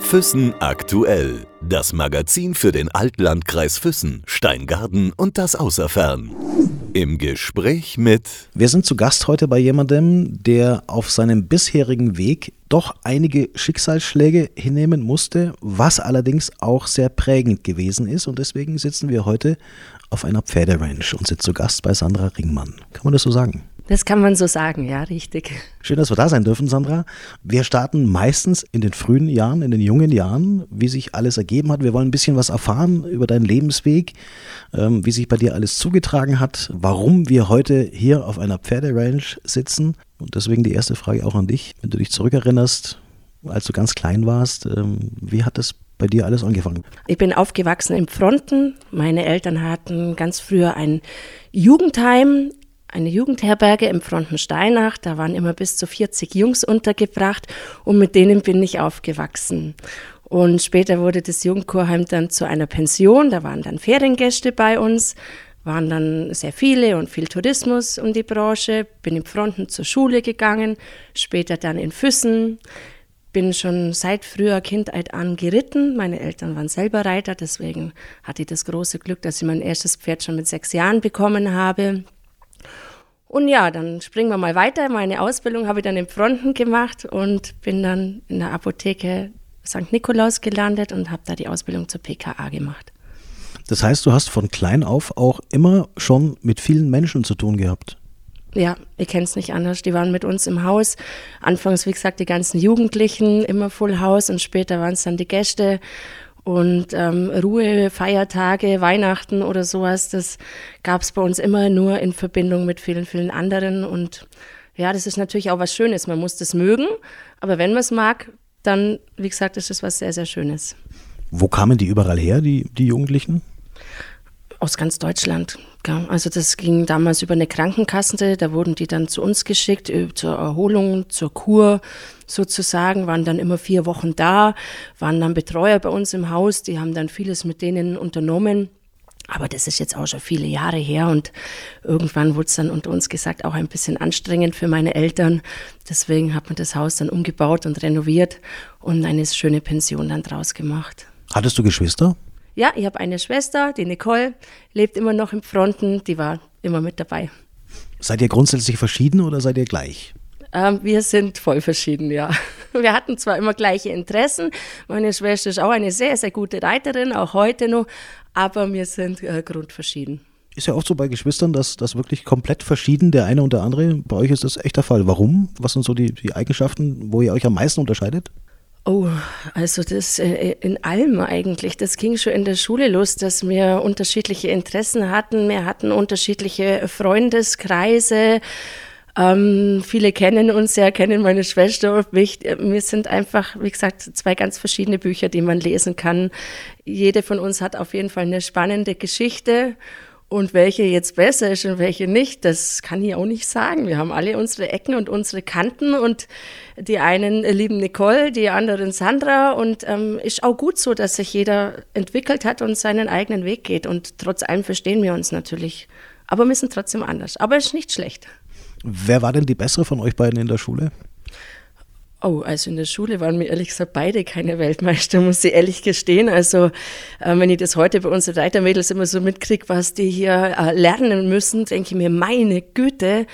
Füssen aktuell. Das Magazin für den Altlandkreis Füssen, Steingarten und das Außerfern. Im Gespräch mit. Wir sind zu Gast heute bei jemandem, der auf seinem bisherigen Weg doch einige Schicksalsschläge hinnehmen musste, was allerdings auch sehr prägend gewesen ist. Und deswegen sitzen wir heute auf einer Pferderanch und sind zu Gast bei Sandra Ringmann. Kann man das so sagen? Das kann man so sagen, ja, richtig. Schön, dass wir da sein dürfen, Sandra. Wir starten meistens in den frühen Jahren, in den jungen Jahren, wie sich alles ergeben hat. Wir wollen ein bisschen was erfahren über deinen Lebensweg, ähm, wie sich bei dir alles zugetragen hat, warum wir heute hier auf einer Pferderanch sitzen. Und deswegen die erste Frage auch an dich, wenn du dich zurückerinnerst, als du ganz klein warst, ähm, wie hat das bei dir alles angefangen? Ich bin aufgewachsen in Fronten. Meine Eltern hatten ganz früher ein Jugendheim eine Jugendherberge im Frontensteinach. Da waren immer bis zu 40 Jungs untergebracht und mit denen bin ich aufgewachsen. Und später wurde das Jugendchorheim dann zu einer Pension. Da waren dann Feriengäste bei uns, waren dann sehr viele und viel Tourismus um die Branche. Bin in Fronten zur Schule gegangen, später dann in Füssen. Bin schon seit früher Kindheit an geritten. Meine Eltern waren selber Reiter, deswegen hatte ich das große Glück, dass ich mein erstes Pferd schon mit sechs Jahren bekommen habe. Und ja, dann springen wir mal weiter. Meine Ausbildung habe ich dann in Fronten gemacht und bin dann in der Apotheke St. Nikolaus gelandet und habe da die Ausbildung zur PKA gemacht. Das heißt, du hast von klein auf auch immer schon mit vielen Menschen zu tun gehabt. Ja, ich kenne es nicht anders. Die waren mit uns im Haus. Anfangs, wie gesagt, die ganzen Jugendlichen, immer Full House und später waren es dann die Gäste. Und ähm, Ruhe, Feiertage, Weihnachten oder sowas, das gab es bei uns immer nur in Verbindung mit vielen, vielen anderen. Und ja, das ist natürlich auch was Schönes. Man muss das mögen, aber wenn man es mag, dann, wie gesagt, ist es was sehr, sehr Schönes. Wo kamen die überall her, die, die Jugendlichen? Aus ganz Deutschland. Also das ging damals über eine Krankenkasse, da wurden die dann zu uns geschickt, äh, zur Erholung, zur Kur sozusagen, waren dann immer vier Wochen da, waren dann Betreuer bei uns im Haus, die haben dann vieles mit denen unternommen. Aber das ist jetzt auch schon viele Jahre her und irgendwann wurde es dann unter uns gesagt auch ein bisschen anstrengend für meine Eltern. Deswegen hat man das Haus dann umgebaut und renoviert und eine schöne Pension dann draus gemacht. Hattest du Geschwister? Ja, ich habe eine Schwester, die Nicole, lebt immer noch im Fronten, die war immer mit dabei. Seid ihr grundsätzlich verschieden oder seid ihr gleich? Ähm, wir sind voll verschieden, ja. Wir hatten zwar immer gleiche Interessen. Meine Schwester ist auch eine sehr, sehr gute Reiterin, auch heute noch, aber wir sind äh, grundverschieden. Ist ja oft so bei Geschwistern, dass das wirklich komplett verschieden, der eine und der andere. Bei euch ist das echt der Fall. Warum? Was sind so die, die Eigenschaften, wo ihr euch am meisten unterscheidet? Oh, also das äh, in allem eigentlich. Das ging schon in der Schule los, dass wir unterschiedliche Interessen hatten. Wir hatten unterschiedliche Freundeskreise. Ähm, viele kennen uns ja, kennen meine Schwester und mich. Wir sind einfach, wie gesagt, zwei ganz verschiedene Bücher, die man lesen kann. Jede von uns hat auf jeden Fall eine spannende Geschichte und welche jetzt besser ist und welche nicht, das kann ich auch nicht sagen. Wir haben alle unsere Ecken und unsere Kanten und die einen lieben Nicole, die anderen Sandra und ähm, ist auch gut so, dass sich jeder entwickelt hat und seinen eigenen Weg geht und trotz allem verstehen wir uns natürlich. Aber wir sind trotzdem anders. Aber es ist nicht schlecht. Wer war denn die bessere von euch beiden in der Schule? Oh, also in der Schule waren wir ehrlich gesagt beide keine Weltmeister, muss ich ehrlich gestehen. Also äh, wenn ich das heute bei unseren Reitermädels immer so mitkriege, was die hier äh, lernen müssen, denke ich mir, meine Güte,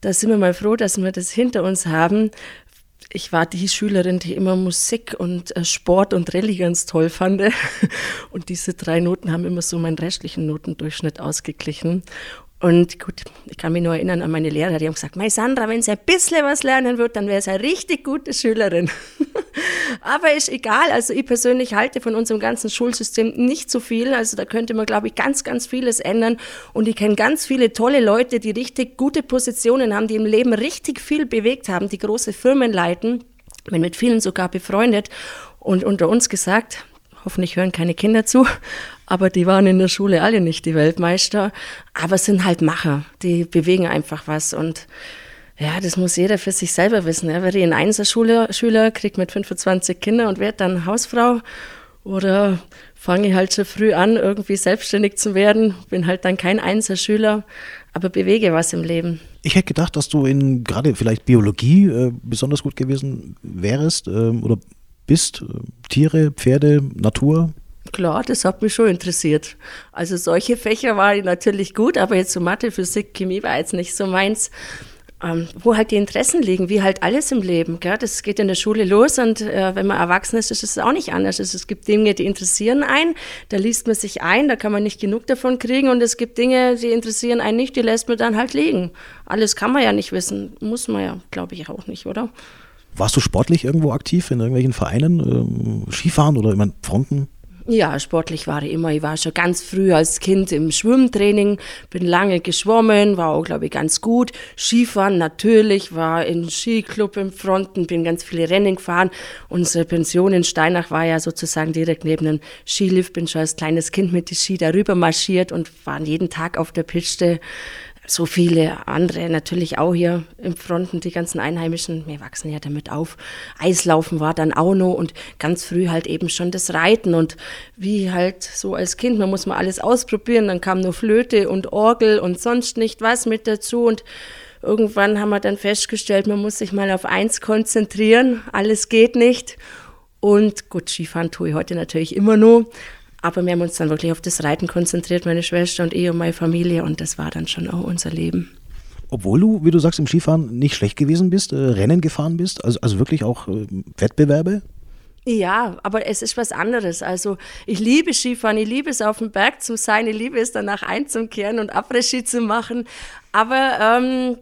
da sind wir mal froh, dass wir das hinter uns haben. Ich war die Schülerin, die immer Musik und äh, Sport und Rallye ganz toll fand. Und diese drei Noten haben immer so meinen restlichen Notendurchschnitt ausgeglichen. Und gut, ich kann mich nur erinnern an meine Lehrer, die haben gesagt, Mei Sandra, wenn sie ein bisschen was lernen wird, dann wäre sie eine richtig gute Schülerin. Aber ist egal, also ich persönlich halte von unserem ganzen Schulsystem nicht so viel. Also da könnte man, glaube ich, ganz, ganz vieles ändern. Und ich kenne ganz viele tolle Leute, die richtig gute Positionen haben, die im Leben richtig viel bewegt haben, die große Firmen leiten, bin mit vielen sogar befreundet. Und unter uns gesagt, hoffentlich hören keine Kinder zu, aber die waren in der Schule alle nicht die Weltmeister, aber sind halt Macher, die bewegen einfach was und ja, das muss jeder für sich selber wissen. Ja. Wäre ich ein Einserschüler, Schüler, kriegt mit 25 Kinder und wird dann Hausfrau oder fange halt schon früh an, irgendwie selbstständig zu werden. Bin halt dann kein Einzelschüler, aber bewege was im Leben. Ich hätte gedacht, dass du in gerade vielleicht Biologie äh, besonders gut gewesen wärst äh, oder bist. Äh, Tiere, Pferde, Natur. Klar, das hat mich schon interessiert. Also solche Fächer waren natürlich gut, aber jetzt so Mathe, Physik, Chemie war jetzt nicht so meins ähm, wo halt die Interessen liegen, wie halt alles im Leben. Gell? Das geht in der Schule los und äh, wenn man erwachsen ist, ist es auch nicht anders. Also es gibt Dinge, die interessieren einen, da liest man sich ein, da kann man nicht genug davon kriegen und es gibt Dinge, die interessieren einen nicht, die lässt man dann halt liegen. Alles kann man ja nicht wissen, muss man ja, glaube ich, auch nicht, oder? Warst du sportlich irgendwo aktiv in irgendwelchen Vereinen, ähm, Skifahren oder immer Fronten? Ja, sportlich war ich immer. Ich war schon ganz früh als Kind im Schwimmtraining, bin lange geschwommen, war auch, glaube ich, ganz gut. Skifahren natürlich, war im Skiclub im Fronten, bin ganz viele Rennen gefahren. Unsere Pension in Steinach war ja sozusagen direkt neben dem Skilift. Bin schon als kleines Kind mit die Ski darüber marschiert und war jeden Tag auf der Piste so viele andere natürlich auch hier im Fronten, die ganzen Einheimischen, wir wachsen ja damit auf. Eislaufen war dann auch noch und ganz früh halt eben schon das Reiten und wie halt so als Kind, man muss mal alles ausprobieren, dann kam nur Flöte und Orgel und sonst nicht was mit dazu und irgendwann haben wir dann festgestellt, man muss sich mal auf eins konzentrieren, alles geht nicht. Und gut, Skifahren tue ich heute natürlich immer nur, aber wir haben uns dann wirklich auf das Reiten konzentriert, meine Schwester und ich und meine Familie. Und das war dann schon auch unser Leben. Obwohl du, wie du sagst, im Skifahren nicht schlecht gewesen bist, äh, Rennen gefahren bist, also, also wirklich auch äh, Wettbewerbe? Ja, aber es ist was anderes. Also ich liebe Skifahren, ich liebe es auf dem Berg zu sein, ich liebe es danach einzukehren und Après-Ski zu machen. Aber ähm,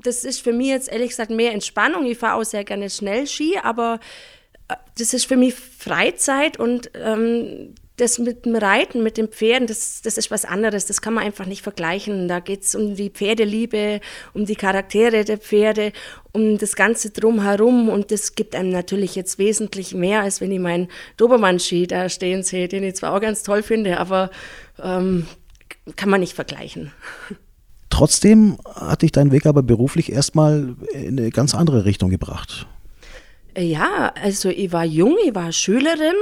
das ist für mich jetzt ehrlich gesagt mehr Entspannung. Ich fahre auch sehr gerne Schnellski, aber äh, das ist für mich Freizeit und ähm, das mit dem Reiten, mit den Pferden, das, das ist was anderes. Das kann man einfach nicht vergleichen. Da geht es um die Pferdeliebe, um die Charaktere der Pferde, um das Ganze drumherum. Und das gibt einem natürlich jetzt wesentlich mehr, als wenn ich meinen Dobermann-Ski da stehen sehe, den ich zwar auch ganz toll finde, aber ähm, kann man nicht vergleichen. Trotzdem hat dich dein Weg aber beruflich erstmal in eine ganz andere Richtung gebracht. Ja, also ich war jung, ich war Schülerin.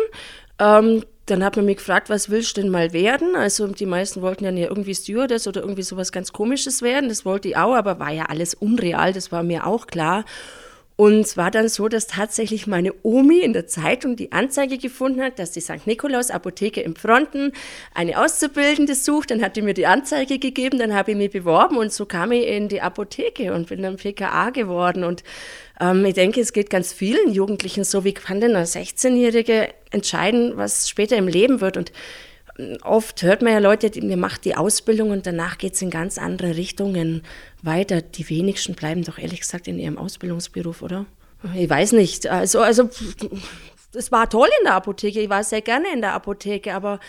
Ähm, dann hat man mich gefragt, was willst du denn mal werden? Also die meisten wollten ja irgendwie Stewardess oder irgendwie sowas ganz Komisches werden. Das wollte ich auch, aber war ja alles unreal, das war mir auch klar. Und es war dann so, dass tatsächlich meine Omi in der Zeitung die Anzeige gefunden hat, dass die St. Nikolaus Apotheke im Fronten eine Auszubildende sucht. Dann hat die mir die Anzeige gegeben, dann habe ich mich beworben und so kam ich in die Apotheke und bin dann PKA geworden. Und ähm, ich denke, es geht ganz vielen Jugendlichen so, wie kann denn eine 16-Jährige entscheiden, was später im Leben wird? Und ähm, oft hört man ja Leute, die, mir macht die Ausbildung und danach geht es in ganz andere Richtungen weiter. Die wenigsten bleiben doch ehrlich gesagt in ihrem Ausbildungsberuf, oder? Ich weiß nicht. Also, also es war toll in der Apotheke. Ich war sehr gerne in der Apotheke, aber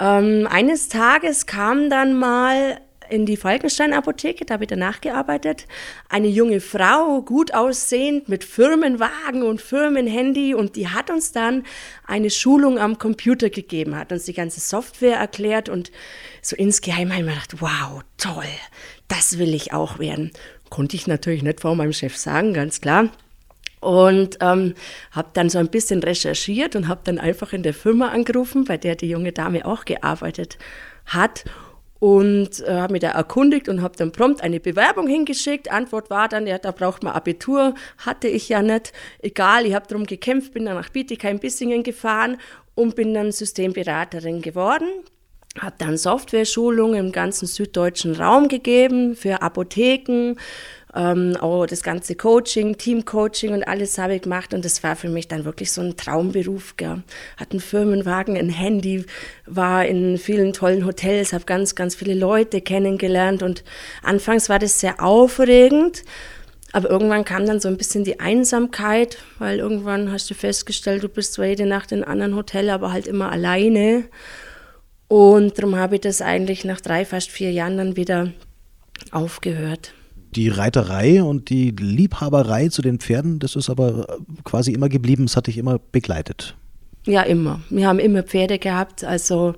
ähm, eines Tages kam dann mal in die Falkenstein-Apotheke, da habe ich danach gearbeitet. Eine junge Frau, gut aussehend, mit Firmenwagen und Firmenhandy und die hat uns dann eine Schulung am Computer gegeben, hat uns die ganze Software erklärt und so insgeheim habe ich mir gedacht, wow, toll, das will ich auch werden. Konnte ich natürlich nicht vor meinem Chef sagen, ganz klar. Und ähm, habe dann so ein bisschen recherchiert und habe dann einfach in der Firma angerufen, bei der die junge Dame auch gearbeitet hat und äh, habe mich da erkundigt und habe dann prompt eine Bewerbung hingeschickt. Antwort war dann, ja, da braucht man Abitur, hatte ich ja nicht. Egal, ich habe darum gekämpft, bin dann nach Bietigheim-Bissingen gefahren und bin dann Systemberaterin geworden. Habe dann Software-Schulungen im ganzen süddeutschen Raum gegeben für Apotheken, ähm, auch das ganze Coaching, Teamcoaching und alles habe ich gemacht und das war für mich dann wirklich so ein Traumberuf. Gell. Hatte einen Firmenwagen, ein Handy, war in vielen tollen Hotels, habe ganz, ganz viele Leute kennengelernt und anfangs war das sehr aufregend. Aber irgendwann kam dann so ein bisschen die Einsamkeit, weil irgendwann hast du festgestellt, du bist zwar jede Nacht in einem anderen Hotel, aber halt immer alleine. Und darum habe ich das eigentlich nach drei, fast vier Jahren dann wieder aufgehört die Reiterei und die Liebhaberei zu den Pferden, das ist aber quasi immer geblieben, das hat dich immer begleitet. Ja, immer. Wir haben immer Pferde gehabt. Also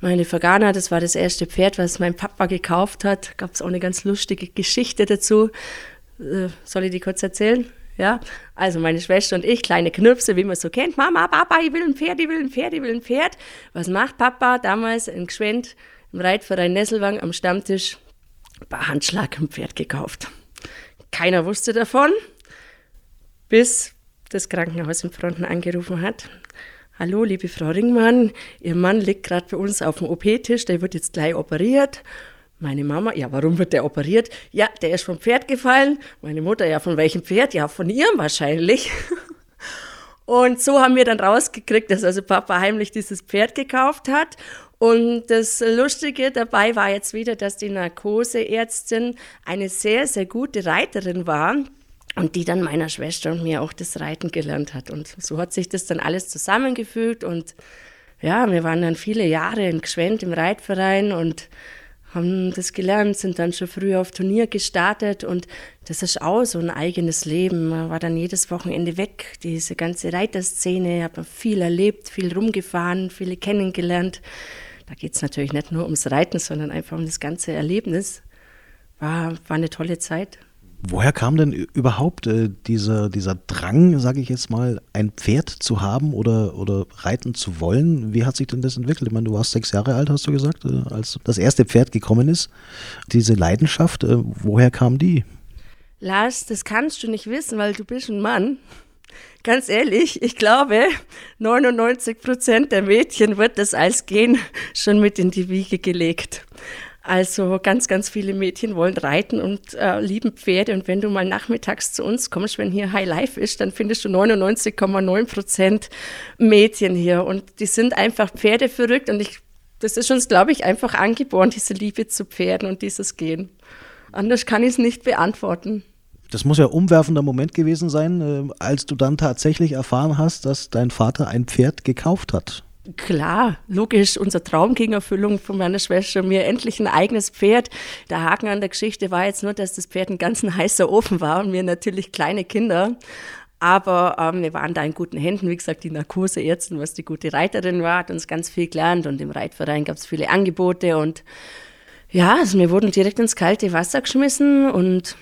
meine Fagana, das war das erste Pferd, was mein Papa gekauft hat. Gab es auch eine ganz lustige Geschichte dazu. Äh, soll ich die kurz erzählen? Ja, also meine Schwester und ich, kleine Knirpse, wie man so kennt. Mama, Papa, ich will ein Pferd, ich will ein Pferd, ich will ein Pferd. Was macht Papa damals in Gschwend im Reitverein Nesselwang am Stammtisch? Bei Handschlag ein Pferd gekauft. Keiner wusste davon, bis das Krankenhaus in Fronten angerufen hat. Hallo, liebe Frau Ringmann, Ihr Mann liegt gerade bei uns auf dem OP-Tisch, der wird jetzt gleich operiert. Meine Mama, ja, warum wird der operiert? Ja, der ist vom Pferd gefallen. Meine Mutter, ja, von welchem Pferd? Ja, von ihrem wahrscheinlich. Und so haben wir dann rausgekriegt, dass also Papa heimlich dieses Pferd gekauft hat. Und das Lustige dabei war jetzt wieder, dass die Narkoseärztin eine sehr, sehr gute Reiterin war und die dann meiner Schwester und mir auch das Reiten gelernt hat. Und so hat sich das dann alles zusammengefügt. Und ja, wir waren dann viele Jahre in Gschwend im Reitverein und haben das gelernt, sind dann schon früh auf Turnier gestartet und das ist auch so ein eigenes Leben. Man war dann jedes Wochenende weg, diese ganze Reiterszene, man viel erlebt, viel rumgefahren, viele kennengelernt. Da geht es natürlich nicht nur ums Reiten, sondern einfach um das ganze Erlebnis. War, war eine tolle Zeit. Woher kam denn überhaupt äh, dieser, dieser Drang, sage ich jetzt mal, ein Pferd zu haben oder, oder reiten zu wollen? Wie hat sich denn das entwickelt? Ich meine, du warst sechs Jahre alt, hast du gesagt, äh, als das erste Pferd gekommen ist. Diese Leidenschaft, äh, woher kam die? Lars, das kannst du nicht wissen, weil du bist ein Mann. Ganz ehrlich, ich glaube, 99 Prozent der Mädchen wird das als Gen schon mit in die Wiege gelegt. Also ganz, ganz viele Mädchen wollen reiten und äh, lieben Pferde. Und wenn du mal nachmittags zu uns kommst, wenn hier High Life ist, dann findest du 99,9 Prozent Mädchen hier. Und die sind einfach Pferde verrückt. Und ich, das ist uns, glaube ich, einfach angeboren, diese Liebe zu Pferden und dieses Gehen. Anders kann ich es nicht beantworten. Das muss ja ein umwerfender Moment gewesen sein, äh, als du dann tatsächlich erfahren hast, dass dein Vater ein Pferd gekauft hat. Klar, logisch, unser Traum ging Erfüllung von meiner Schwester mir endlich ein eigenes Pferd. Der Haken an der Geschichte war jetzt nur, dass das Pferd ein ganz heißer Ofen war und wir natürlich kleine Kinder. Aber ähm, wir waren da in guten Händen. Wie gesagt, die Narkoseärztin, was die gute Reiterin war, hat uns ganz viel gelernt und im Reitverein gab es viele Angebote und ja, also wir wurden direkt ins kalte Wasser geschmissen und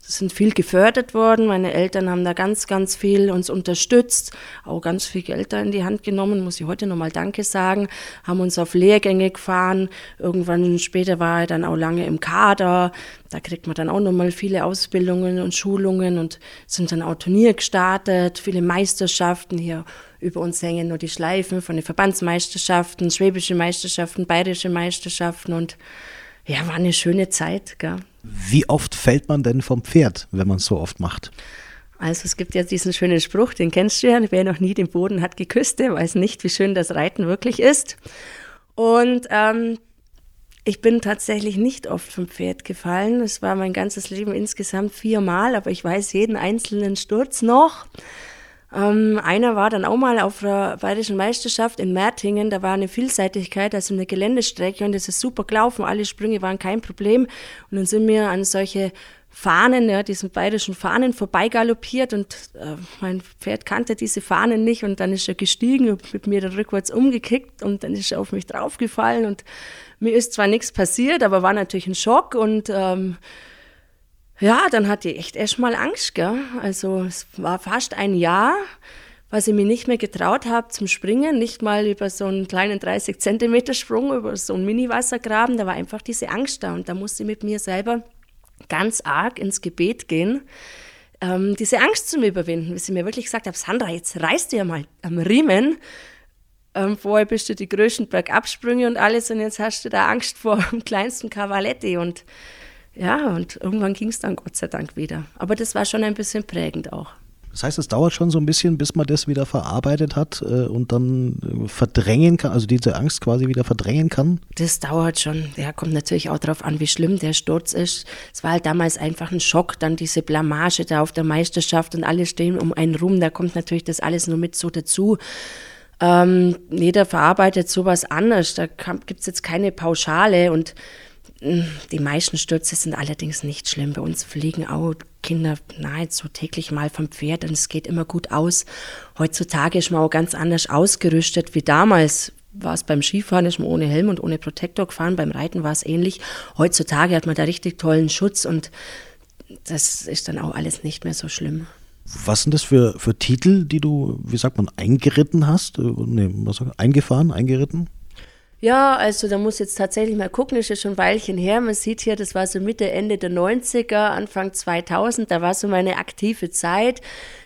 sind viel gefördert worden. Meine Eltern haben da ganz, ganz viel uns unterstützt, auch ganz viel Geld da in die Hand genommen, muss ich heute nochmal Danke sagen, haben uns auf Lehrgänge gefahren. Irgendwann später war er dann auch lange im Kader. Da kriegt man dann auch nochmal viele Ausbildungen und Schulungen und sind dann auch Turnier gestartet, viele Meisterschaften hier. Über uns hängen nur die Schleifen von den Verbandsmeisterschaften, schwäbische Meisterschaften, bayerische Meisterschaften und ja, war eine schöne Zeit. Gell? Wie oft fällt man denn vom Pferd, wenn man es so oft macht? Also es gibt ja diesen schönen Spruch, den kennst du ja, wer noch nie den Boden hat geküsst, der weiß nicht, wie schön das Reiten wirklich ist. Und ähm, ich bin tatsächlich nicht oft vom Pferd gefallen. Es war mein ganzes Leben insgesamt viermal, aber ich weiß jeden einzelnen Sturz noch. Ähm, einer war dann auch mal auf der Bayerischen Meisterschaft in Mertingen. Da war eine Vielseitigkeit, also eine Geländestrecke und es ist super gelaufen. Alle Sprünge waren kein Problem. Und dann sind wir an solche Fahnen, ja, diesen bayerischen Fahnen vorbeigaloppiert und äh, mein Pferd kannte diese Fahnen nicht und dann ist er gestiegen und mit mir dann rückwärts umgekickt und dann ist er auf mich draufgefallen und mir ist zwar nichts passiert, aber war natürlich ein Schock und ähm, ja, dann hatte ich echt erstmal Angst, gell? Also es war fast ein Jahr, was ich mir nicht mehr getraut habe zum Springen, nicht mal über so einen kleinen 30 Zentimeter Sprung, über so einen Mini-Wassergraben, da war einfach diese Angst da und da musste ich mit mir selber ganz arg ins Gebet gehen, ähm, diese Angst zu mir überwinden, bis ich mir wirklich gesagt habe, Sandra, jetzt reißt du ja mal am Riemen, ähm, vorher bist du die größten Bergabsprünge und alles und jetzt hast du da Angst vor dem kleinsten Cavaletti. Und ja, und irgendwann ging es dann Gott sei Dank wieder. Aber das war schon ein bisschen prägend auch. Das heißt, es dauert schon so ein bisschen, bis man das wieder verarbeitet hat äh, und dann äh, verdrängen kann, also diese Angst quasi wieder verdrängen kann? Das dauert schon. Ja, kommt natürlich auch darauf an, wie schlimm der Sturz ist. Es war halt damals einfach ein Schock, dann diese Blamage da auf der Meisterschaft und alle stehen um einen rum. Da kommt natürlich das alles nur mit so dazu. Ähm, jeder verarbeitet sowas anders. Da gibt es jetzt keine Pauschale und die meisten Stürze sind allerdings nicht schlimm. Bei uns fliegen auch Kinder nahezu täglich mal vom Pferd und es geht immer gut aus. Heutzutage ist man auch ganz anders ausgerüstet wie damals. War es beim Skifahren, ist man ohne Helm und ohne Protektor gefahren, beim Reiten war es ähnlich. Heutzutage hat man da richtig tollen Schutz und das ist dann auch alles nicht mehr so schlimm. Was sind das für, für Titel, die du, wie sagt man, eingeritten hast? Äh, nee, was sag, eingefahren, eingeritten? Ja, also da muss jetzt tatsächlich mal gucken, ist ja schon ein Weilchen her. Man sieht hier, das war so Mitte, Ende der 90er, Anfang 2000, da war so meine aktive Zeit.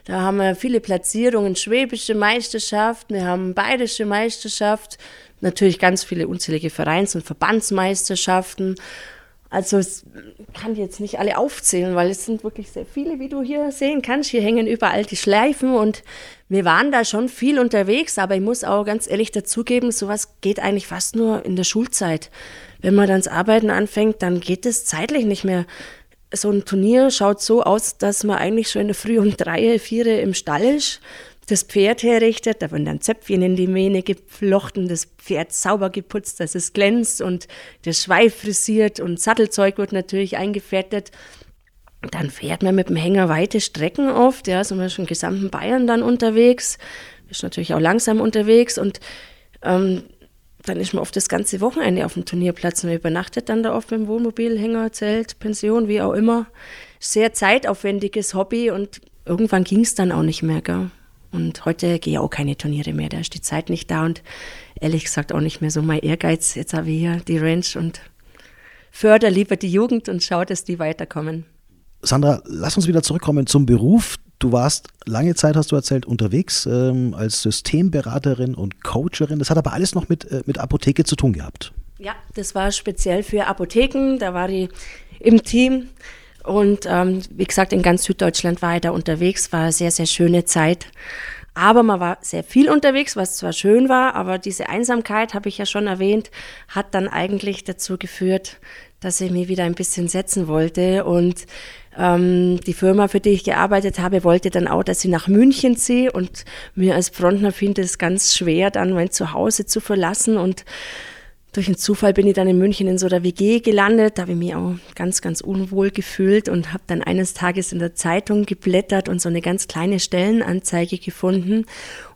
Da haben wir viele Platzierungen, schwäbische Meisterschaft, wir haben bayerische Meisterschaft, natürlich ganz viele unzählige Vereins- und Verbandsmeisterschaften. Also es kann jetzt nicht alle aufzählen, weil es sind wirklich sehr viele, wie du hier sehen kannst. Hier hängen überall die Schleifen und wir waren da schon viel unterwegs, aber ich muss auch ganz ehrlich dazugeben, sowas geht eigentlich fast nur in der Schulzeit. Wenn man dann das Arbeiten anfängt, dann geht es zeitlich nicht mehr. So ein Turnier schaut so aus, dass man eigentlich schon in der Früh um drei, vier im Stall ist das Pferd herrichtet, da werden dann Zöpfchen in die Mähne geflochten, das Pferd sauber geputzt, dass es glänzt und der Schweif frisiert und Sattelzeug wird natürlich eingefettet. Dann fährt man mit dem Hänger weite Strecken oft, ja, sind wir schon gesamten Bayern dann unterwegs, ist natürlich auch langsam unterwegs und ähm, dann ist man oft das ganze Wochenende auf dem Turnierplatz. Man übernachtet dann da oft mit dem Wohnmobil, Hänger, Zelt, Pension, wie auch immer. Sehr zeitaufwendiges Hobby und irgendwann ging es dann auch nicht mehr. Gell? Und heute gehe ich auch keine Turniere mehr. Da ist die Zeit nicht da und ehrlich gesagt auch nicht mehr so mein Ehrgeiz. Jetzt habe ich hier die Ranch und fördere lieber die Jugend und schaue, dass die weiterkommen. Sandra, lass uns wieder zurückkommen zum Beruf. Du warst lange Zeit, hast du erzählt, unterwegs ähm, als Systemberaterin und Coacherin. Das hat aber alles noch mit, äh, mit Apotheke zu tun gehabt. Ja, das war speziell für Apotheken. Da war ich im Team und ähm, wie gesagt, in ganz Süddeutschland war ich da unterwegs, war eine sehr, sehr schöne Zeit. Aber man war sehr viel unterwegs, was zwar schön war, aber diese Einsamkeit, habe ich ja schon erwähnt, hat dann eigentlich dazu geführt, dass ich mich wieder ein bisschen setzen wollte. Und ähm, die Firma, für die ich gearbeitet habe, wollte dann auch, dass ich nach München ziehe. Und mir als Frontner finde es ganz schwer, dann mein Zuhause zu verlassen und durch einen Zufall bin ich dann in München in so einer WG gelandet. Da habe ich mich auch ganz, ganz unwohl gefühlt und habe dann eines Tages in der Zeitung geblättert und so eine ganz kleine Stellenanzeige gefunden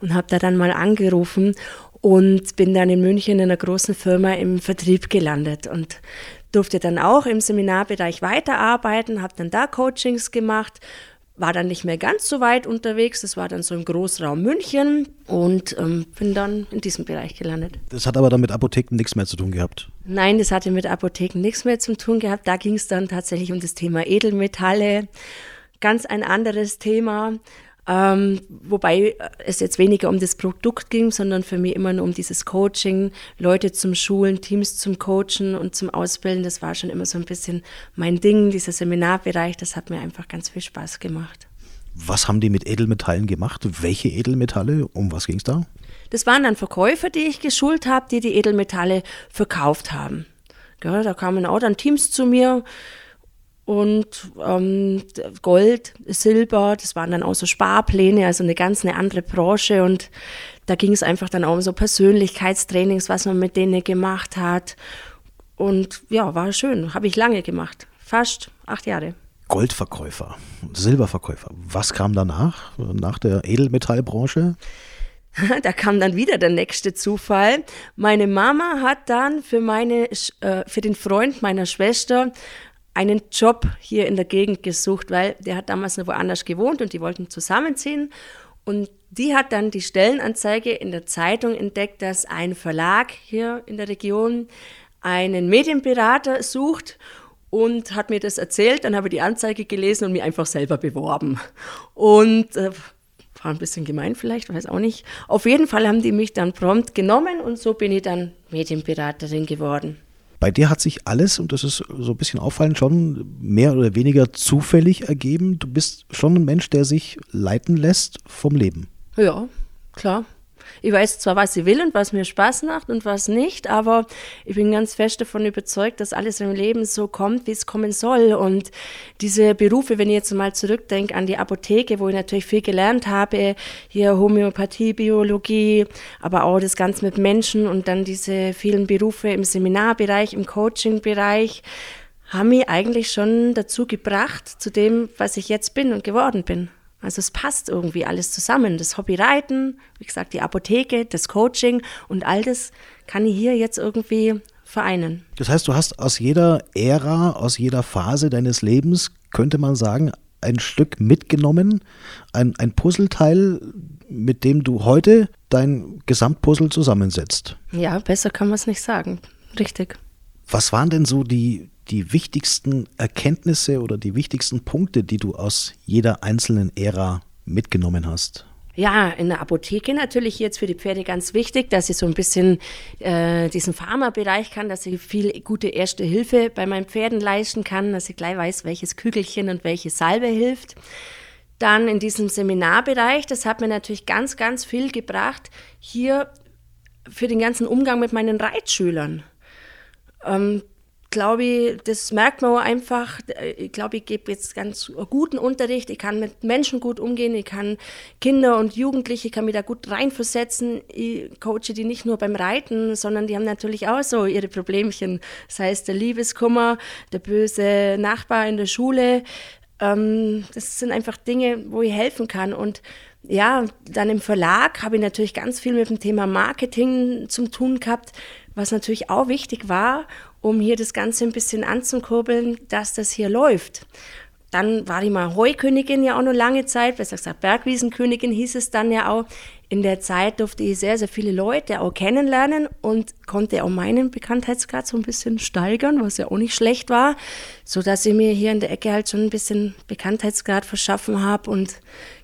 und habe da dann mal angerufen und bin dann in München in einer großen Firma im Vertrieb gelandet und durfte dann auch im Seminarbereich weiterarbeiten, habe dann da Coachings gemacht war dann nicht mehr ganz so weit unterwegs. Das war dann so im Großraum München und ähm, bin dann in diesem Bereich gelandet. Das hat aber dann mit Apotheken nichts mehr zu tun gehabt? Nein, das hatte mit Apotheken nichts mehr zu tun gehabt. Da ging es dann tatsächlich um das Thema Edelmetalle. Ganz ein anderes Thema. Ähm, wobei es jetzt weniger um das Produkt ging, sondern für mich immer nur um dieses Coaching, Leute zum Schulen, Teams zum Coachen und zum Ausbilden. Das war schon immer so ein bisschen mein Ding, dieser Seminarbereich. Das hat mir einfach ganz viel Spaß gemacht. Was haben die mit Edelmetallen gemacht? Welche Edelmetalle? Um was ging es da? Das waren dann Verkäufer, die ich geschult habe, die die Edelmetalle verkauft haben. Ja, da kamen auch dann Teams zu mir und ähm, Gold, Silber, das waren dann auch so Sparpläne, also eine ganz eine andere Branche und da ging es einfach dann auch um so Persönlichkeitstrainings, was man mit denen gemacht hat und ja, war schön, habe ich lange gemacht, fast acht Jahre. Goldverkäufer, Silberverkäufer, was kam danach, nach der Edelmetallbranche? da kam dann wieder der nächste Zufall. Meine Mama hat dann für meine, äh, für den Freund meiner Schwester einen Job hier in der Gegend gesucht, weil der hat damals noch woanders gewohnt und die wollten zusammenziehen. Und die hat dann die Stellenanzeige in der Zeitung entdeckt, dass ein Verlag hier in der Region einen Medienberater sucht und hat mir das erzählt. Dann habe ich die Anzeige gelesen und mich einfach selber beworben. Und äh, war ein bisschen gemein vielleicht, weiß auch nicht. Auf jeden Fall haben die mich dann prompt genommen und so bin ich dann Medienberaterin geworden. Bei dir hat sich alles, und das ist so ein bisschen auffallend, schon mehr oder weniger zufällig ergeben. Du bist schon ein Mensch, der sich leiten lässt vom Leben. Ja, klar. Ich weiß zwar, was ich will und was mir Spaß macht und was nicht, aber ich bin ganz fest davon überzeugt, dass alles im Leben so kommt, wie es kommen soll. Und diese Berufe, wenn ich jetzt mal zurückdenke an die Apotheke, wo ich natürlich viel gelernt habe, hier Homöopathie, Biologie, aber auch das Ganze mit Menschen und dann diese vielen Berufe im Seminarbereich, im Coachingbereich, haben mich eigentlich schon dazu gebracht, zu dem, was ich jetzt bin und geworden bin. Also es passt irgendwie alles zusammen. Das Hobby Reiten, wie gesagt, die Apotheke, das Coaching und all das kann ich hier jetzt irgendwie vereinen. Das heißt, du hast aus jeder Ära, aus jeder Phase deines Lebens, könnte man sagen, ein Stück mitgenommen, ein, ein Puzzleteil, mit dem du heute dein Gesamtpuzzle zusammensetzt. Ja, besser kann man es nicht sagen. Richtig. Was waren denn so die, die wichtigsten Erkenntnisse oder die wichtigsten Punkte, die du aus jeder einzelnen Ära mitgenommen hast? Ja, in der Apotheke natürlich jetzt für die Pferde ganz wichtig, dass ich so ein bisschen äh, diesen Pharmabereich kann, dass ich viel gute erste Hilfe bei meinen Pferden leisten kann, dass ich gleich weiß, welches Kügelchen und welche Salbe hilft. Dann in diesem Seminarbereich, das hat mir natürlich ganz, ganz viel gebracht, hier für den ganzen Umgang mit meinen Reitschülern. Ähm, glaube ich, das merkt man einfach. Ich glaube, ich gebe jetzt ganz guten Unterricht. Ich kann mit Menschen gut umgehen. Ich kann Kinder und Jugendliche, kann mich da gut reinversetzen. Ich coache die nicht nur beim Reiten, sondern die haben natürlich auch so ihre Problemchen. Das heißt, der Liebeskummer, der böse Nachbar in der Schule. Ähm, das sind einfach Dinge, wo ich helfen kann. Und ja, dann im Verlag habe ich natürlich ganz viel mit dem Thema Marketing zu tun gehabt, was natürlich auch wichtig war um hier das Ganze ein bisschen anzukurbeln, dass das hier läuft. Dann war ich mal Heukönigin ja auch noch lange Zeit, besser gesagt Bergwiesenkönigin hieß es dann ja auch. In der Zeit durfte ich sehr, sehr viele Leute auch kennenlernen und konnte auch meinen Bekanntheitsgrad so ein bisschen steigern, was ja auch nicht schlecht war, so dass ich mir hier in der Ecke halt schon ein bisschen Bekanntheitsgrad verschaffen habe und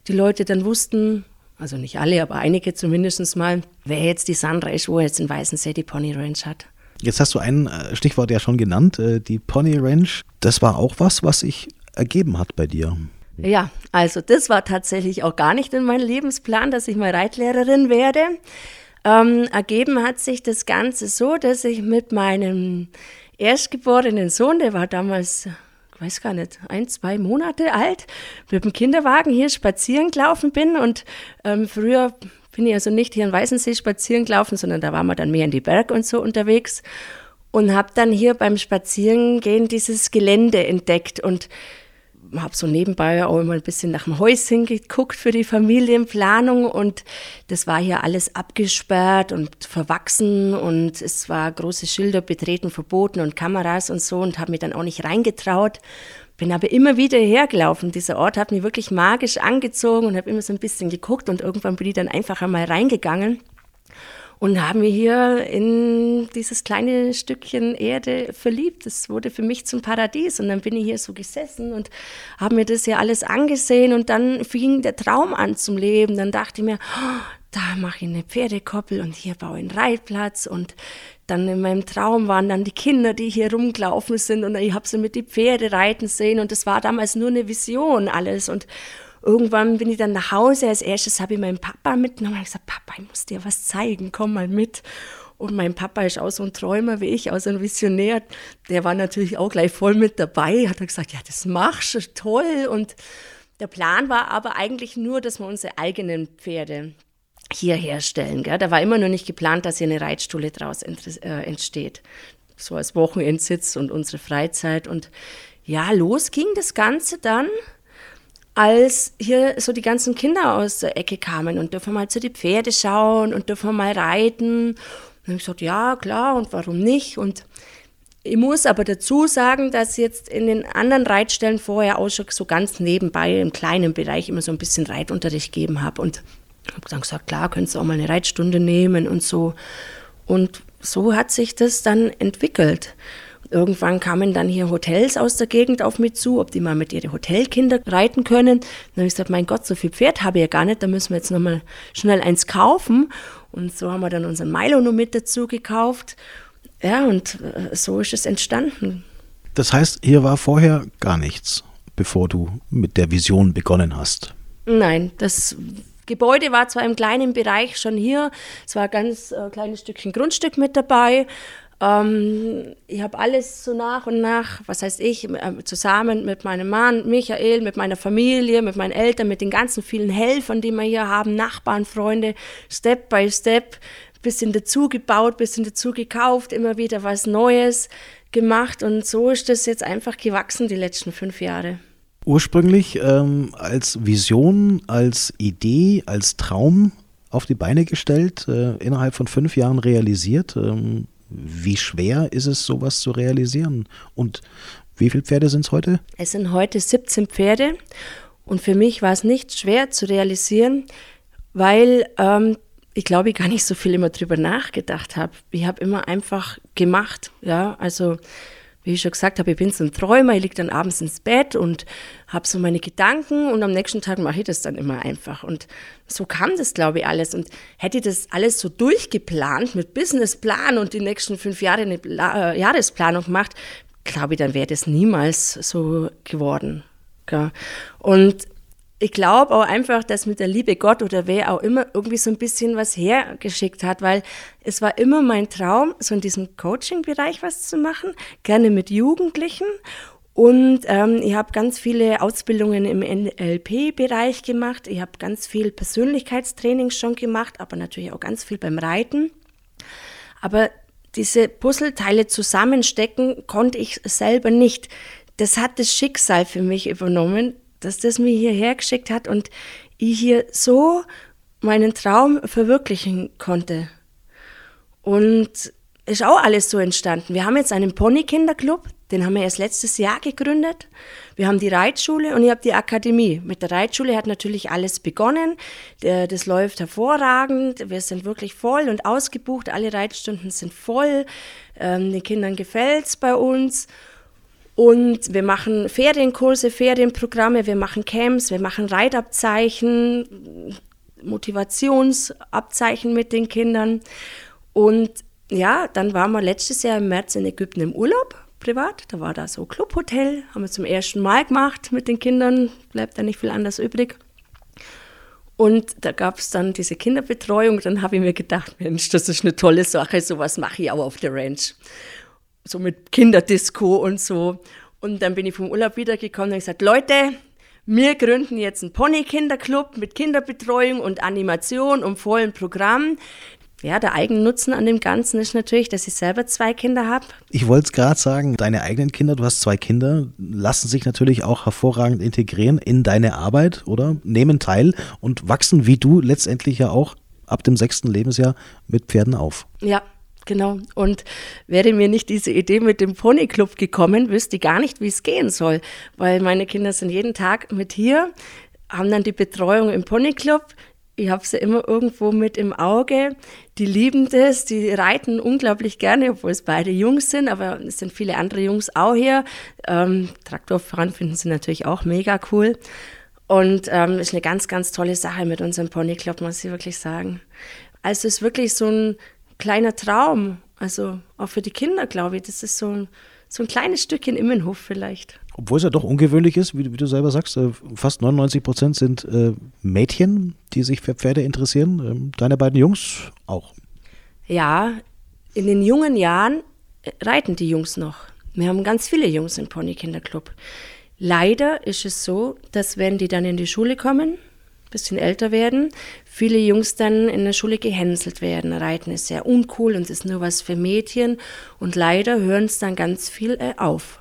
die Leute dann wussten, also nicht alle, aber einige zumindest mal, wer jetzt die Sandra ist, wo er jetzt in Weißensee die Pony Ranch hat. Jetzt hast du ein äh, Stichwort ja schon genannt, äh, die Pony Ranch. Das war auch was, was sich ergeben hat bei dir. Ja, also das war tatsächlich auch gar nicht in meinem Lebensplan, dass ich mal Reitlehrerin werde. Ähm, ergeben hat sich das Ganze so, dass ich mit meinem erstgeborenen Sohn, der war damals, ich weiß gar nicht, ein, zwei Monate alt, mit dem Kinderwagen hier spazieren gelaufen bin und ähm, früher bin ich also nicht hier in Weißensee spazieren gelaufen, sondern da waren wir dann mehr in die Berg und so unterwegs und habe dann hier beim Spazierengehen dieses Gelände entdeckt und habe so nebenbei auch immer ein bisschen nach dem Häuschen geguckt für die Familienplanung und das war hier alles abgesperrt und verwachsen und es war große Schilder betreten verboten und Kameras und so und habe mich dann auch nicht reingetraut bin aber immer wieder hergelaufen. Dieser Ort hat mich wirklich magisch angezogen und habe immer so ein bisschen geguckt und irgendwann bin ich dann einfach einmal reingegangen und haben mich hier in dieses kleine Stückchen Erde verliebt. Das wurde für mich zum Paradies. Und dann bin ich hier so gesessen und habe mir das ja alles angesehen. Und dann fing der Traum an zum Leben. Dann dachte ich mir, oh, da mache ich eine Pferdekoppel und hier baue ich einen Reitplatz. Und dann in meinem Traum waren dann die Kinder, die hier rumgelaufen sind. Und ich habe sie mit die Pferde reiten sehen. Und das war damals nur eine Vision alles. Und irgendwann bin ich dann nach Hause. Als erstes habe ich meinen Papa mitgenommen und gesagt, Papa, ich muss dir was zeigen, komm mal mit. Und mein Papa ist auch so ein Träumer wie ich, auch so ein Visionär. Der war natürlich auch gleich voll mit dabei. Hat er gesagt, ja, das machst du toll. Und der Plan war aber eigentlich nur, dass wir unsere eigenen Pferde hier herstellen. Gell? Da war immer noch nicht geplant, dass hier eine Reitstuhle draus äh, entsteht. So als Wochenendsitz und unsere Freizeit. Und ja, los ging das Ganze dann, als hier so die ganzen Kinder aus der Ecke kamen und dürfen mal zu die Pferde schauen und dürfen mal reiten. Und dann habe ich gesagt, ja, klar, und warum nicht? Und ich muss aber dazu sagen, dass jetzt in den anderen Reitstellen vorher auch schon so ganz nebenbei im kleinen Bereich immer so ein bisschen Reitunterricht gegeben habe. Und habe dann gesagt, klar, könntest du auch mal eine Reitstunde nehmen und so. Und so hat sich das dann entwickelt. Irgendwann kamen dann hier Hotels aus der Gegend auf mich zu, ob die mal mit ihren Hotelkinder reiten können. Dann habe ich gesagt, mein Gott, so viel Pferd habe ich ja gar nicht, da müssen wir jetzt nochmal schnell eins kaufen. Und so haben wir dann unseren Milo noch mit dazu gekauft. Ja, und äh, so ist es entstanden. Das heißt, hier war vorher gar nichts, bevor du mit der Vision begonnen hast. Nein, das Gebäude war zwar im kleinen Bereich schon hier, es war ein ganz äh, kleines Stückchen Grundstück mit dabei. Ähm, ich habe alles so nach und nach, was heißt ich, äh, zusammen mit meinem Mann Michael, mit meiner Familie, mit meinen Eltern, mit den ganzen vielen Helfern, die wir hier haben, Nachbarn, Freunde, Step by Step, bisschen dazu gebaut, bisschen dazu gekauft, immer wieder was Neues gemacht und so ist das jetzt einfach gewachsen die letzten fünf Jahre. Ursprünglich ähm, als Vision, als Idee, als Traum auf die Beine gestellt, äh, innerhalb von fünf Jahren realisiert. Ähm, wie schwer ist es, sowas zu realisieren? Und Wie viele Pferde sind es heute? Es sind heute 17 Pferde und für mich war es nicht schwer zu realisieren, weil ähm, ich glaube, ich gar nicht so viel immer drüber nachgedacht habe. Ich habe immer einfach gemacht, ja, also wie ich schon gesagt habe, ich bin so ein Träumer, ich liege dann abends ins Bett und habe so meine Gedanken und am nächsten Tag mache ich das dann immer einfach. Und so kam das, glaube ich, alles. Und hätte ich das alles so durchgeplant mit Businessplan und die nächsten fünf Jahre eine äh, Jahresplanung gemacht, glaube ich, dann wäre das niemals so geworden. Und ich glaube auch einfach, dass mit der Liebe Gott oder wer auch immer irgendwie so ein bisschen was hergeschickt hat, weil es war immer mein Traum, so in diesem Coaching-Bereich was zu machen, gerne mit Jugendlichen. Und ähm, ich habe ganz viele Ausbildungen im NLP-Bereich gemacht. Ich habe ganz viel Persönlichkeitstraining schon gemacht, aber natürlich auch ganz viel beim Reiten. Aber diese Puzzleteile zusammenstecken konnte ich selber nicht. Das hat das Schicksal für mich übernommen, dass das mir hierher geschickt hat und ich hier so meinen Traum verwirklichen konnte. Und ist auch alles so entstanden. Wir haben jetzt einen Pony-Kinderclub, den haben wir erst letztes Jahr gegründet. Wir haben die Reitschule und ich habe die Akademie. Mit der Reitschule hat natürlich alles begonnen. Das läuft hervorragend. Wir sind wirklich voll und ausgebucht. Alle Reitstunden sind voll. Ähm, den Kindern gefällt es bei uns. Und wir machen Ferienkurse, Ferienprogramme, wir machen Camps, wir machen Reitabzeichen, Motivationsabzeichen mit den Kindern. Und ja, dann waren wir letztes Jahr im März in Ägypten im Urlaub, privat. Da war da so Clubhotel, haben wir zum ersten Mal gemacht mit den Kindern, bleibt da nicht viel anders übrig. Und da gab es dann diese Kinderbetreuung. Dann habe ich mir gedacht, Mensch, das ist eine tolle Sache, sowas mache ich auch auf der Ranch so mit Kinderdisco und so. Und dann bin ich vom Urlaub wiedergekommen und gesagt, Leute, wir gründen jetzt einen Pony-Kinderclub mit Kinderbetreuung und Animation und vollem Programm. Ja, der Eigennutzen an dem Ganzen ist natürlich, dass ich selber zwei Kinder habe. Ich wollte es gerade sagen, deine eigenen Kinder, du hast zwei Kinder, lassen sich natürlich auch hervorragend integrieren in deine Arbeit, oder? Nehmen teil und wachsen wie du letztendlich ja auch ab dem sechsten Lebensjahr mit Pferden auf. Ja, Genau. Und wäre mir nicht diese Idee mit dem Ponyclub gekommen, wüsste ich gar nicht, wie es gehen soll. Weil meine Kinder sind jeden Tag mit hier, haben dann die Betreuung im Ponyclub. Ich habe sie immer irgendwo mit im Auge. Die lieben das, die reiten unglaublich gerne, obwohl es beide Jungs sind, aber es sind viele andere Jungs auch hier. Ähm, Traktorfahren finden sie natürlich auch mega cool. Und ähm, ist eine ganz, ganz tolle Sache mit unserem Ponyclub, muss ich wirklich sagen. Also es ist wirklich so ein kleiner Traum. Also auch für die Kinder, glaube ich. Das ist so ein, so ein kleines Stückchen Immenhof vielleicht. Obwohl es ja doch ungewöhnlich ist, wie, wie du selber sagst, äh, fast 99 Prozent sind äh, Mädchen, die sich für Pferde interessieren. Ähm, deine beiden Jungs auch. Ja, in den jungen Jahren äh, reiten die Jungs noch. Wir haben ganz viele Jungs im Ponykinderclub. Leider ist es so, dass wenn die dann in die Schule kommen, bisschen älter werden, viele Jungs dann in der Schule gehänselt werden. Reiten ist sehr uncool und ist nur was für Mädchen und leider hören es dann ganz viel äh, auf.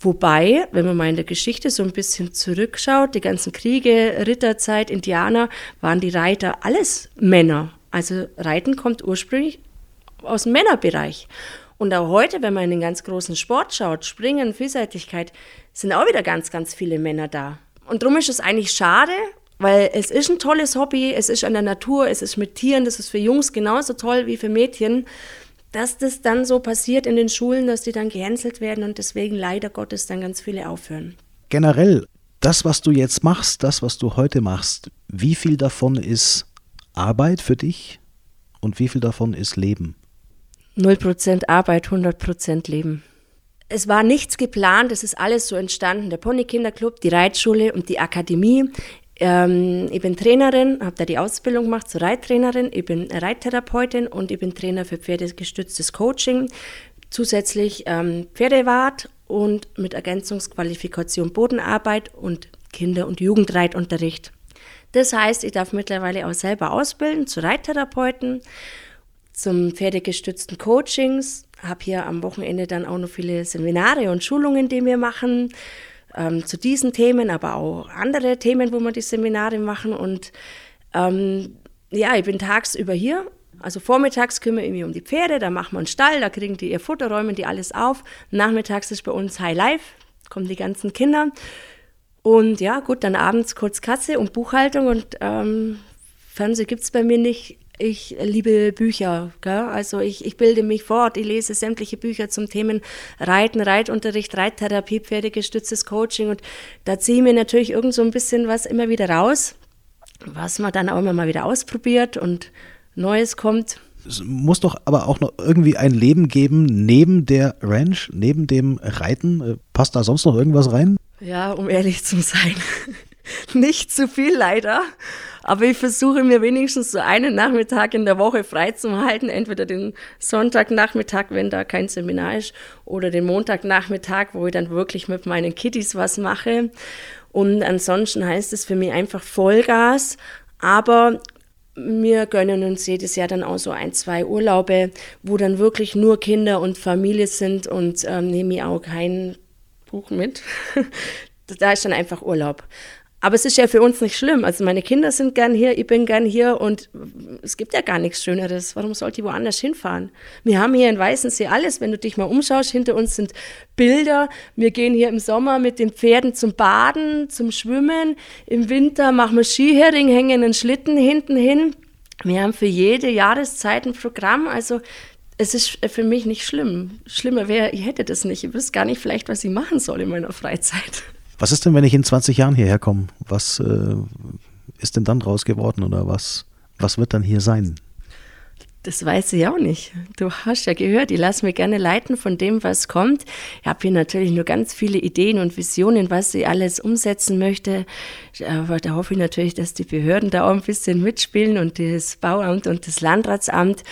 Wobei, wenn man mal in der Geschichte so ein bisschen zurückschaut, die ganzen Kriege, Ritterzeit, Indianer, waren die Reiter alles Männer. Also Reiten kommt ursprünglich aus dem Männerbereich. Und auch heute, wenn man in den ganz großen Sport schaut, Springen, Vielseitigkeit, sind auch wieder ganz, ganz viele Männer da. Und darum ist es eigentlich schade weil es ist ein tolles Hobby, es ist an der Natur, es ist mit Tieren, das ist für Jungs genauso toll wie für Mädchen, dass das dann so passiert in den Schulen, dass die dann gehänselt werden und deswegen leider Gottes dann ganz viele aufhören. Generell, das, was du jetzt machst, das, was du heute machst, wie viel davon ist Arbeit für dich und wie viel davon ist Leben? 0% Arbeit, 100% Leben. Es war nichts geplant, es ist alles so entstanden. Der Ponykinderclub, die Reitschule und die Akademie. Ähm, ich bin Trainerin, habe da die Ausbildung gemacht zur Reittrainerin. Ich bin Reittherapeutin und ich bin Trainer für pferdegestütztes Coaching. Zusätzlich ähm, Pferdewart und mit Ergänzungsqualifikation Bodenarbeit und Kinder- und Jugendreitunterricht. Das heißt, ich darf mittlerweile auch selber ausbilden zu Reittherapeuten, zum pferdegestützten Coachings, habe hier am Wochenende dann auch noch viele Seminare und Schulungen, die wir machen ähm, zu diesen Themen, aber auch andere Themen, wo wir die Seminare machen. Und ähm, ja, ich bin tagsüber hier. Also vormittags kümmere ich mich um die Pferde, da machen wir einen Stall, da kriegen die ihr Futter, räumen die alles auf. Nachmittags ist bei uns High Life. kommen die ganzen Kinder. Und ja, gut, dann abends kurz Kasse und Buchhaltung und ähm, Fernsehen gibt es bei mir nicht. Ich liebe Bücher, gell? also ich, ich bilde mich fort, ich lese sämtliche Bücher zum Themen Reiten, Reitunterricht, Reittherapie, pferdegestütztes Coaching und da ziehe ich mir natürlich irgend so ein bisschen was immer wieder raus, was man dann auch immer mal wieder ausprobiert und Neues kommt. Es muss doch aber auch noch irgendwie ein Leben geben neben der Ranch, neben dem Reiten. Äh, passt da sonst noch irgendwas rein? Ja, um ehrlich zu sein, nicht zu viel leider. Aber ich versuche mir wenigstens so einen Nachmittag in der Woche frei zu halten. Entweder den Sonntagnachmittag, wenn da kein Seminar ist, oder den Montagnachmittag, wo ich dann wirklich mit meinen Kiddies was mache. Und ansonsten heißt es für mich einfach Vollgas. Aber wir gönnen uns jedes Jahr dann auch so ein, zwei Urlaube, wo dann wirklich nur Kinder und Familie sind und ähm, nehme ich auch kein Buch mit. da ist dann einfach Urlaub. Aber es ist ja für uns nicht schlimm. Also meine Kinder sind gern hier, ich bin gern hier und es gibt ja gar nichts Schöneres. Warum sollte ich woanders hinfahren? Wir haben hier in Weißensee alles. Wenn du dich mal umschaust, hinter uns sind Bilder. Wir gehen hier im Sommer mit den Pferden zum Baden, zum Schwimmen. Im Winter machen wir Skihering, hängen einen Schlitten hinten hin. Wir haben für jede Jahreszeit ein Programm. Also es ist für mich nicht schlimm. Schlimmer wäre, ich hätte das nicht. Ich wüsste gar nicht vielleicht, was ich machen soll in meiner Freizeit. Was ist denn, wenn ich in 20 Jahren hierher komme? Was äh, ist denn dann draus geworden oder was, was wird dann hier sein? Das weiß ich auch nicht. Du hast ja gehört, ich lasse mich gerne leiten von dem, was kommt. Ich habe hier natürlich nur ganz viele Ideen und Visionen, was ich alles umsetzen möchte. Aber da hoffe ich natürlich, dass die Behörden da auch ein bisschen mitspielen und das Bauamt und das Landratsamt.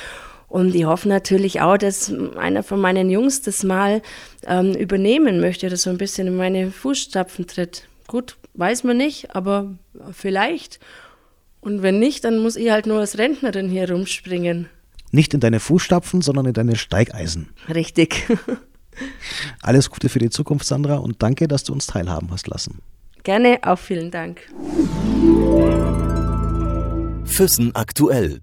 Und ich hoffe natürlich auch, dass einer von meinen Jungs das mal ähm, übernehmen möchte oder so ein bisschen in meine Fußstapfen tritt. Gut, weiß man nicht, aber vielleicht. Und wenn nicht, dann muss ich halt nur als Rentnerin hier rumspringen. Nicht in deine Fußstapfen, sondern in deine Steigeisen. Richtig. Alles Gute für die Zukunft, Sandra, und danke, dass du uns teilhaben hast lassen. Gerne, auch vielen Dank. Füssen aktuell.